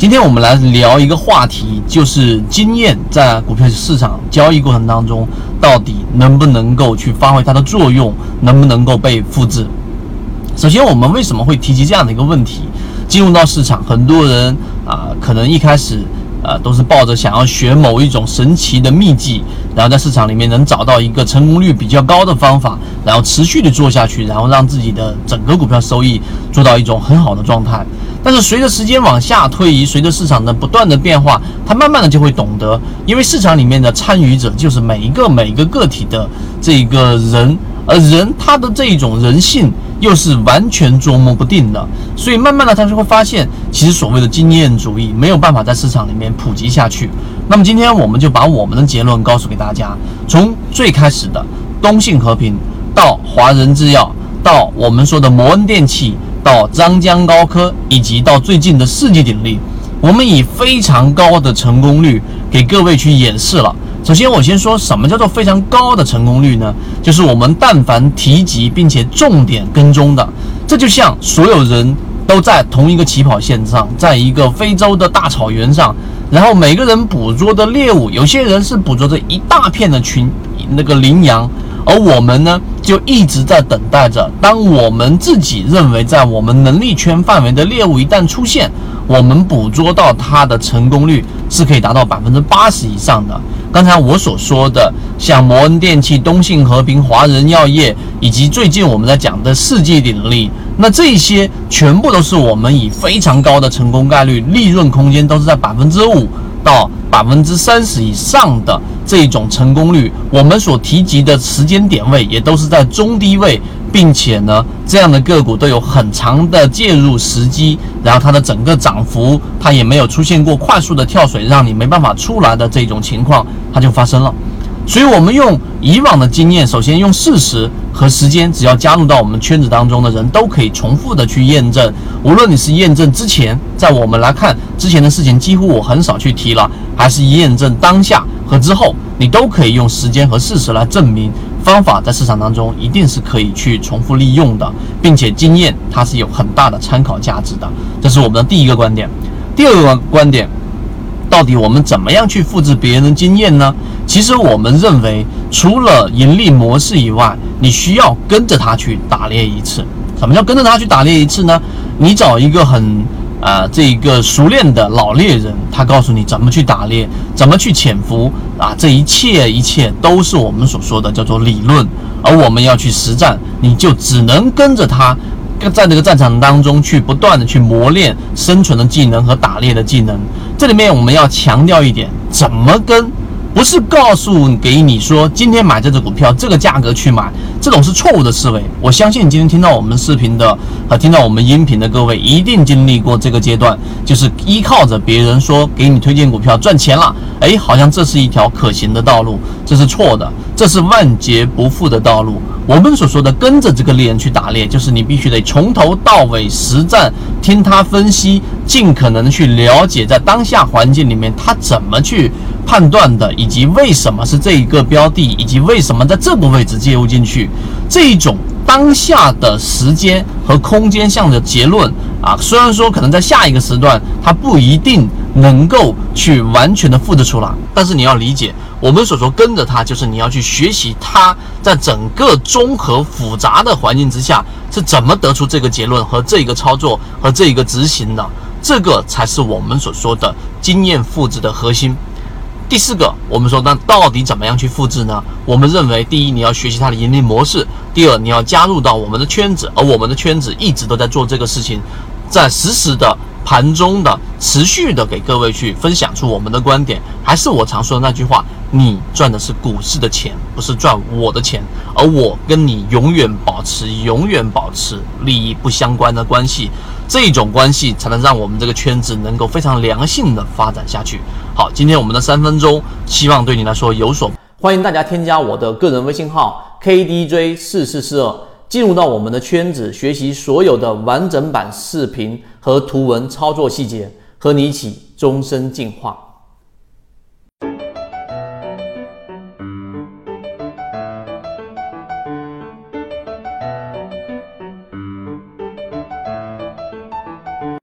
今天我们来聊一个话题，就是经验在股票市场交易过程当中，到底能不能够去发挥它的作用，能不能够被复制？首先，我们为什么会提及这样的一个问题？进入到市场，很多人啊，可能一开始呃都是抱着想要学某一种神奇的秘籍，然后在市场里面能找到一个成功率比较高的方法，然后持续的做下去，然后让自己的整个股票收益做到一种很好的状态。但是随着时间往下推移，随着市场的不断的变化，他慢慢的就会懂得，因为市场里面的参与者就是每一个每一个个体的这个人，而人他的这种人性又是完全捉摸不定的，所以慢慢的他就会发现，其实所谓的经验主义没有办法在市场里面普及下去。那么今天我们就把我们的结论告诉给大家，从最开始的东信和平到华人制药，到我们说的摩恩电器。到张江高科，以及到最近的世纪鼎力，我们以非常高的成功率给各位去演示了。首先，我先说什么叫做非常高的成功率呢？就是我们但凡提及并且重点跟踪的，这就像所有人都在同一个起跑线上，在一个非洲的大草原上，然后每个人捕捉的猎物，有些人是捕捉着一大片的群那个羚羊。而我们呢，就一直在等待着。当我们自己认为在我们能力圈范围的猎物一旦出现，我们捕捉到它的成功率是可以达到百分之八十以上的。刚才我所说的，像摩恩电器、东信和平、华人药业，以及最近我们在讲的世纪鼎力，那这些全部都是我们以非常高的成功概率、利润空间都是在百分之五。到百分之三十以上的这种成功率，我们所提及的时间点位也都是在中低位，并且呢，这样的个股都有很长的介入时机，然后它的整个涨幅它也没有出现过快速的跳水，让你没办法出来的这种情况，它就发生了。所以，我们用以往的经验，首先用事实和时间，只要加入到我们圈子当中的人都可以重复的去验证。无论你是验证之前，在我们来看之前的事情，几乎我很少去提了，还是验证当下和之后，你都可以用时间和事实来证明方法在市场当中一定是可以去重复利用的，并且经验它是有很大的参考价值的。这是我们的第一个观点。第二个观点。到底我们怎么样去复制别人的经验呢？其实我们认为，除了盈利模式以外，你需要跟着他去打猎一次。什么叫跟着他去打猎一次呢？你找一个很啊这个熟练的老猎人，他告诉你怎么去打猎，怎么去潜伏啊，这一切一切都是我们所说的叫做理论，而我们要去实战，你就只能跟着他。在这个战场当中去不断的去磨练生存的技能和打猎的技能。这里面我们要强调一点，怎么跟？不是告诉给你说今天买这只股票这个价格去买，这种是错误的思维。我相信今天听到我们视频的和听到我们音频的各位，一定经历过这个阶段，就是依靠着别人说给你推荐股票赚钱了，哎，好像这是一条可行的道路，这是错的，这是万劫不复的道路。我们所说的跟着这个猎人去打猎，就是你必须得从头到尾实战，听他分析，尽可能去了解在当下环境里面他怎么去。判断的，以及为什么是这一个标的，以及为什么在这个位置介入进去，这一种当下的时间和空间上的结论啊，虽然说可能在下一个时段它不一定能够去完全的复制出来，但是你要理解，我们所说跟着它，就是你要去学习它在整个综合复杂的环境之下是怎么得出这个结论和这个操作和这个执行的，这个才是我们所说的经验复制的核心。第四个，我们说那到底怎么样去复制呢？我们认为，第一，你要学习它的盈利模式；第二，你要加入到我们的圈子，而我们的圈子一直都在做这个事情，在实时的盘中的持续的给各位去分享出我们的观点。还是我常说的那句话，你赚的是股市的钱，不是赚我的钱，而我跟你永远保持永远保持利益不相关的关系。这种关系才能让我们这个圈子能够非常良性的发展下去。好，今天我们的三分钟，希望对你来说有所。欢迎大家添加我的个人微信号 KDJ 四四四二，进入到我们的圈子，学习所有的完整版视频和图文操作细节，和你一起终身进化。